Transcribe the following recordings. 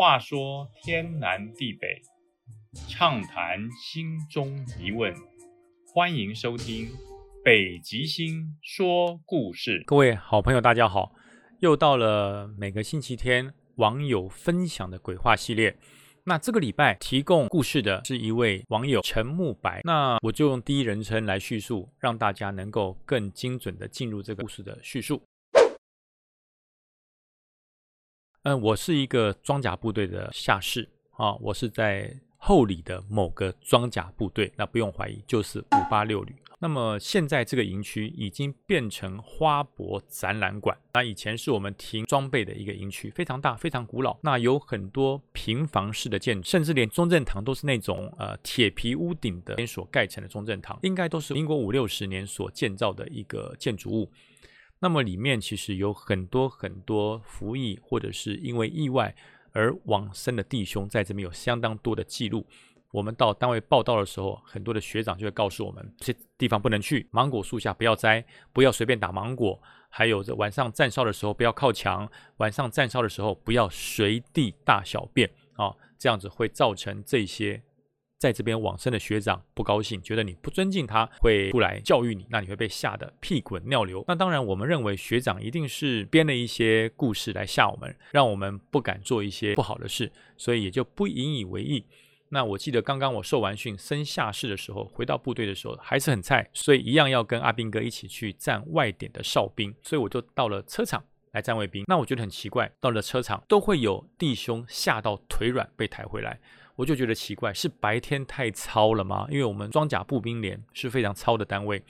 话说天南地北，畅谈心中疑问，欢迎收听《北极星说故事》。各位好朋友，大家好！又到了每个星期天网友分享的鬼话系列。那这个礼拜提供故事的是一位网友陈木白，那我就用第一人称来叙述，让大家能够更精准的进入这个故事的叙述。嗯，我是一个装甲部队的下士啊，我是在后里的某个装甲部队，那不用怀疑，就是五八六旅。那么现在这个营区已经变成花博展览馆，那以前是我们停装备的一个营区，非常大，非常古老。那有很多平房式的建筑，甚至连中正堂都是那种呃铁皮屋顶的所盖成的中正堂，应该都是民国五六十年所建造的一个建筑物。那么里面其实有很多很多服役或者是因为意外而往生的弟兄，在这边有相当多的记录。我们到单位报道的时候，很多的学长就会告诉我们，这地方不能去，芒果树下不要摘，不要随便打芒果。还有这晚上站哨的时候不要靠墙，晚上站哨的时候不要随地大小便啊，这样子会造成这些。在这边往生的学长不高兴，觉得你不尊敬他，会出来教育你，那你会被吓得屁滚尿流。那当然，我们认为学长一定是编了一些故事来吓我们，让我们不敢做一些不好的事，所以也就不引以为意。那我记得刚刚我受完训升下士的时候，回到部队的时候还是很菜，所以一样要跟阿兵哥一起去站外点的哨兵，所以我就到了车场来站卫兵。那我觉得很奇怪，到了车场都会有弟兄吓到腿软被抬回来。我就觉得奇怪，是白天太操了吗？因为我们装甲步兵连是非常操的单位，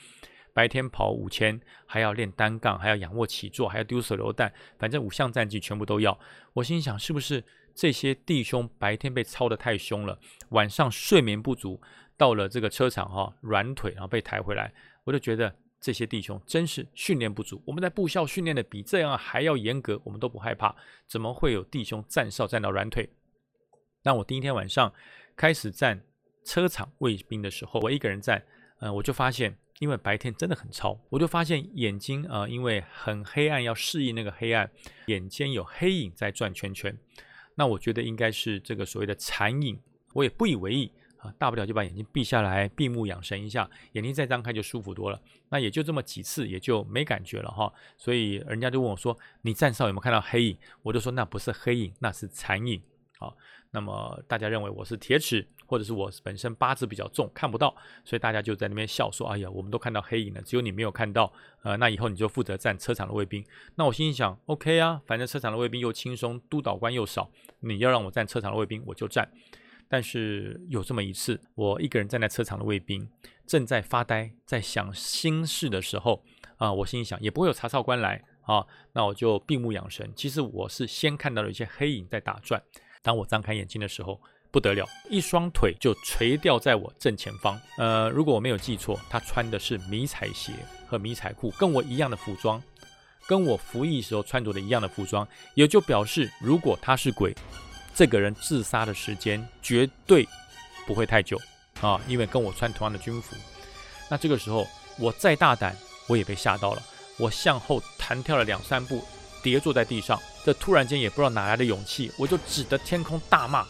白天跑五千，还要练单杠，还要仰卧起坐，还要丢手榴弹，反正五项战绩全部都要。我心想，是不是这些弟兄白天被操得太凶了，晚上睡眠不足，到了这个车场哈软腿，然后被抬回来？我就觉得这些弟兄真是训练不足。我们在部校训练的比这样还要严格，我们都不害怕，怎么会有弟兄站哨站到软腿？当我第一天晚上开始站车场卫兵的时候，我一个人站，嗯，我就发现，因为白天真的很超，我就发现眼睛啊，因为很黑暗，要适应那个黑暗，眼间有黑影在转圈圈。那我觉得应该是这个所谓的残影，我也不以为意啊，大不了就把眼睛闭下来，闭目养神一下，眼睛再张开就舒服多了。那也就这么几次，也就没感觉了哈。所以人家就问我说：“你站哨有没有看到黑影？”我就说：“那不是黑影，那是残影。”啊。那么大家认为我是铁齿，或者是我本身八字比较重，看不到，所以大家就在那边笑说：“哎呀，我们都看到黑影了，只有你没有看到。”呃，那以后你就负责站车场的卫兵。那我心里想：“OK 啊，反正车场的卫兵又轻松，督导官又少，你要让我站车场的卫兵，我就站。”但是有这么一次，我一个人站在车场的卫兵，正在发呆，在想心事的时候，啊，我心里想也不会有查哨官来啊，那我就闭目养神。其实我是先看到了一些黑影在打转。当我张开眼睛的时候，不得了，一双腿就垂吊在我正前方。呃，如果我没有记错，他穿的是迷彩鞋和迷彩裤，跟我一样的服装，跟我服役时候穿着的一样的服装，也就表示，如果他是鬼，这个人自杀的时间绝对不会太久啊，因为跟我穿同样的军服。那这个时候，我再大胆，我也被吓到了，我向后弹跳了两三步。跌坐在地上，这突然间也不知道哪来的勇气，我就指着天空大骂：“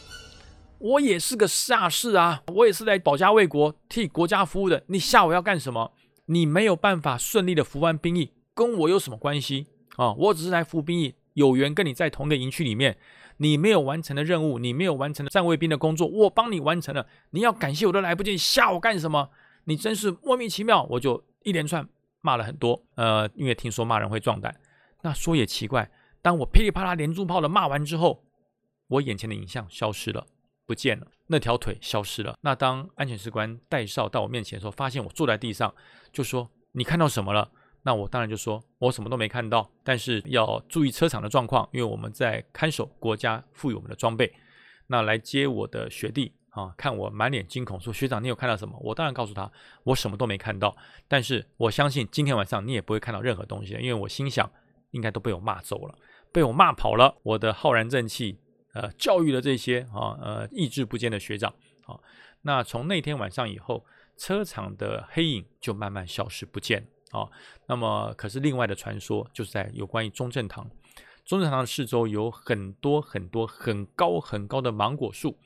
我也是个下士啊，我也是在保家卫国、替国家服务的，你吓我要干什么？你没有办法顺利的服完兵役，跟我有什么关系啊？我只是来服兵役，有缘跟你在同一个营区里面，你没有完成的任务，你没有完成的站卫兵的工作，我帮你完成了，你要感谢我都来不及，吓我干什么？你真是莫名其妙！我就一连串骂了很多，呃，因为听说骂人会壮胆。”那说也奇怪，当我噼里啪啦连珠炮的骂完之后，我眼前的影像消失了，不见了，那条腿消失了。那当安全士官带哨到我面前的时候，发现我坐在地上，就说：“你看到什么了？”那我当然就说：“我什么都没看到，但是要注意车场的状况，因为我们在看守国家赋予我们的装备。”那来接我的学弟啊，看我满脸惊恐，说：“学长，你有看到什么？”我当然告诉他：“我什么都没看到，但是我相信今天晚上你也不会看到任何东西，因为我心想。”应该都被我骂走了，被我骂跑了。我的浩然正气，呃，教育了这些啊，呃，意志不坚的学长。啊，那从那天晚上以后，车场的黑影就慢慢消失不见。啊，那么可是另外的传说，就是在有关于中正堂，中正堂的四周有很多很多很高很高的芒果树，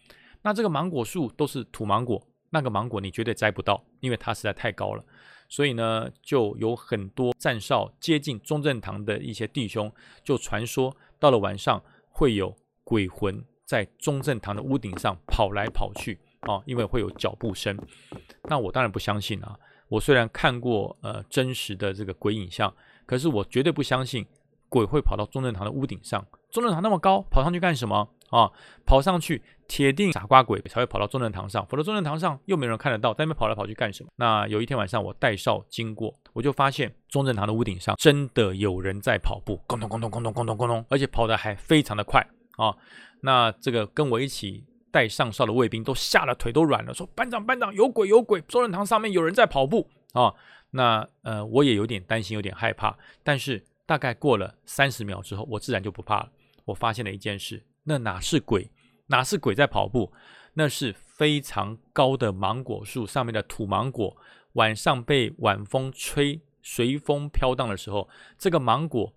那这个芒果树都是土芒果，那个芒果你绝对摘不到，因为它实在太高了。所以呢，就有很多站哨接近中正堂的一些弟兄，就传说到了晚上会有鬼魂在中正堂的屋顶上跑来跑去啊，因为会有脚步声。那我当然不相信啊！我虽然看过呃真实的这个鬼影像，可是我绝对不相信鬼会跑到中正堂的屋顶上。中正堂那么高，跑上去干什么啊？跑上去铁定傻瓜鬼才会跑到中正堂上，否则中正堂上又没人看得到，在那边跑来跑去干什么？那有一天晚上我带哨经过，我就发现中正堂的屋顶上真的有人在跑步，咚咚咚咚咚咚咣咚咚，而且跑得还非常的快啊！那这个跟我一起。带上哨的卫兵都吓得腿都软了，说：“班长，班长，有鬼，有鬼！中正堂上面有人在跑步啊！”那呃，我也有点担心，有点害怕。但是大概过了三十秒之后，我自然就不怕了。我发现了一件事，那哪是鬼，哪是鬼在跑步？那是非常高的芒果树上面的土芒果，晚上被晚风吹，随风飘荡的时候，这个芒果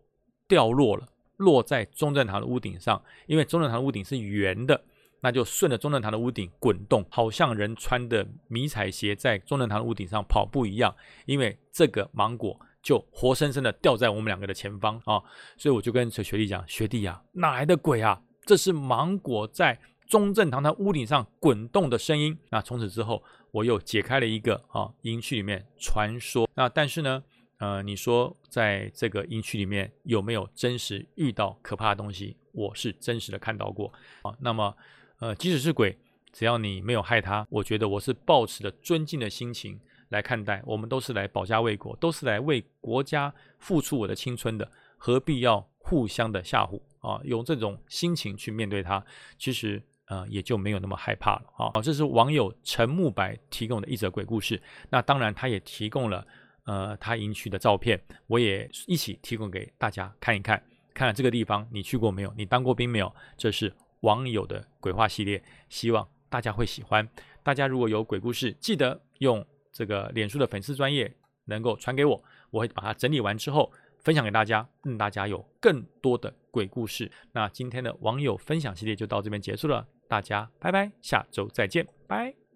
掉落了，落在中正堂的屋顶上，因为中正堂的屋顶是圆的。那就顺着中正堂的屋顶滚动，好像人穿的迷彩鞋在中正堂的屋顶上跑步一样。因为这个芒果就活生生的掉在我们两个的前方啊，所以我就跟这学弟讲：“学弟呀，哪来的鬼啊？这是芒果在中正堂的屋顶上滚动的声音。”那从此之后，我又解开了一个啊营区里面传说。那但是呢，呃，你说在这个营区里面有没有真实遇到可怕的东西？我是真实的看到过啊。那么。呃，即使是鬼，只要你没有害他，我觉得我是抱持着尊敬的心情来看待。我们都是来保家卫国，都是来为国家付出我的青春的，何必要互相的吓唬啊？用这种心情去面对他，其实呃也就没有那么害怕了啊。这是网友陈木白提供的一则鬼故事。那当然，他也提供了呃他营区的照片，我也一起提供给大家看一看。看看这个地方，你去过没有？你当过兵没有？这是。网友的鬼话系列，希望大家会喜欢。大家如果有鬼故事，记得用这个脸书的粉丝专业能够传给我，我会把它整理完之后分享给大家，让大家有更多的鬼故事。那今天的网友分享系列就到这边结束了，大家拜拜，下周再见，拜。